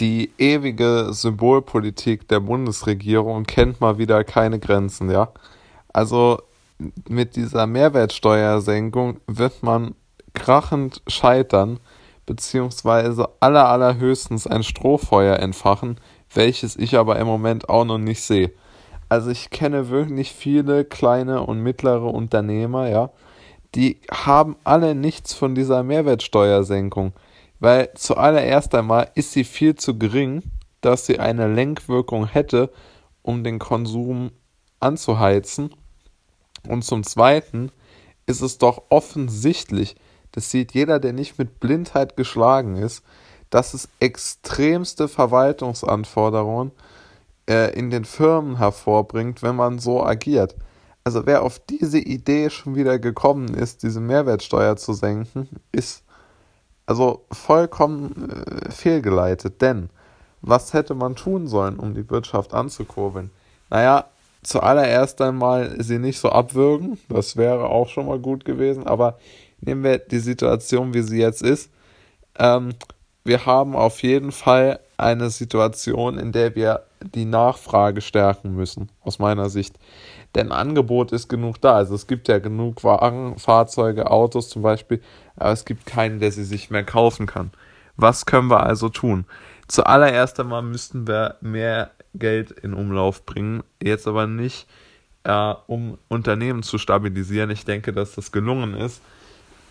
die ewige Symbolpolitik der Bundesregierung kennt mal wieder keine Grenzen, ja. Also mit dieser Mehrwertsteuersenkung wird man krachend scheitern, beziehungsweise aller allerhöchstens ein Strohfeuer entfachen, welches ich aber im Moment auch noch nicht sehe. Also ich kenne wirklich viele kleine und mittlere Unternehmer, ja, die haben alle nichts von dieser Mehrwertsteuersenkung, weil zuallererst einmal ist sie viel zu gering, dass sie eine Lenkwirkung hätte, um den Konsum anzuheizen. Und zum Zweiten ist es doch offensichtlich, das sieht jeder, der nicht mit Blindheit geschlagen ist, dass es extremste Verwaltungsanforderungen äh, in den Firmen hervorbringt, wenn man so agiert. Also wer auf diese Idee schon wieder gekommen ist, diese Mehrwertsteuer zu senken, ist also vollkommen äh, fehlgeleitet. Denn was hätte man tun sollen, um die Wirtschaft anzukurbeln? Naja, zuallererst einmal sie nicht so abwürgen, das wäre auch schon mal gut gewesen, aber nehmen wir die Situation, wie sie jetzt ist. Ähm, wir haben auf jeden Fall eine Situation, in der wir die Nachfrage stärken müssen, aus meiner Sicht. Denn Angebot ist genug da. Also es gibt ja genug Wagen, Fahrzeuge, Autos zum Beispiel, aber es gibt keinen, der sie sich mehr kaufen kann. Was können wir also tun? Zuallererst einmal müssten wir mehr Geld in Umlauf bringen, jetzt aber nicht, äh, um Unternehmen zu stabilisieren. Ich denke, dass das gelungen ist,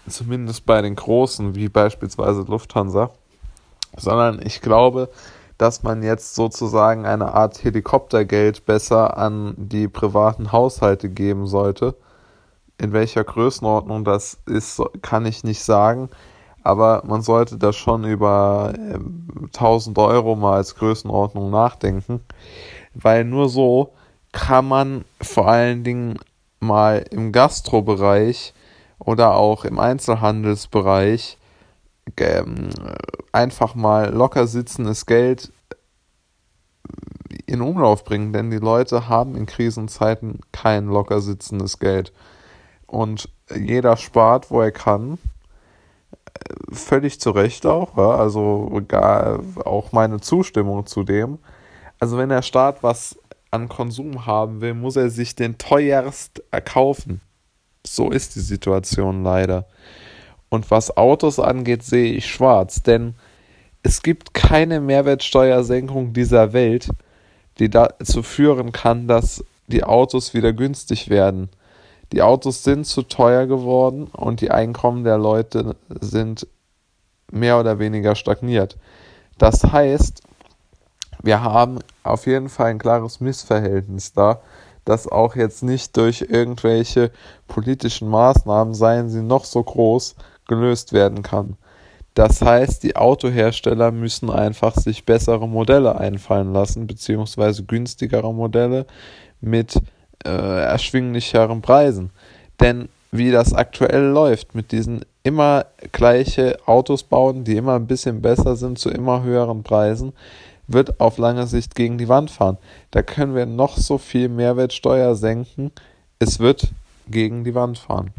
zumindest bei den großen, wie beispielsweise Lufthansa, sondern ich glaube, dass man jetzt sozusagen eine Art Helikoptergeld besser an die privaten Haushalte geben sollte. In welcher Größenordnung das ist, kann ich nicht sagen. Aber man sollte da schon über äh, 1000 Euro mal als Größenordnung nachdenken. Weil nur so kann man vor allen Dingen mal im Gastrobereich oder auch im Einzelhandelsbereich ähm, einfach mal locker sitzendes Geld in Umlauf bringen, denn die Leute haben in Krisenzeiten kein locker sitzendes Geld. Und jeder spart, wo er kann. Völlig zu Recht auch, also gar auch meine Zustimmung zu dem. Also wenn der Staat was an Konsum haben will, muss er sich den teuerst erkaufen. So ist die Situation leider. Und was Autos angeht, sehe ich schwarz, denn es gibt keine Mehrwertsteuersenkung dieser Welt, die dazu führen kann, dass die Autos wieder günstig werden. Die Autos sind zu teuer geworden und die Einkommen der Leute sind mehr oder weniger stagniert. Das heißt, wir haben auf jeden Fall ein klares Missverhältnis da, das auch jetzt nicht durch irgendwelche politischen Maßnahmen, seien sie noch so groß, gelöst werden kann. Das heißt, die Autohersteller müssen einfach sich bessere Modelle einfallen lassen, beziehungsweise günstigere Modelle mit äh, erschwinglicheren Preisen. Denn wie das aktuell läuft, mit diesen immer gleiche Autos bauen, die immer ein bisschen besser sind zu immer höheren Preisen, wird auf lange Sicht gegen die Wand fahren. Da können wir noch so viel Mehrwertsteuer senken, es wird gegen die Wand fahren.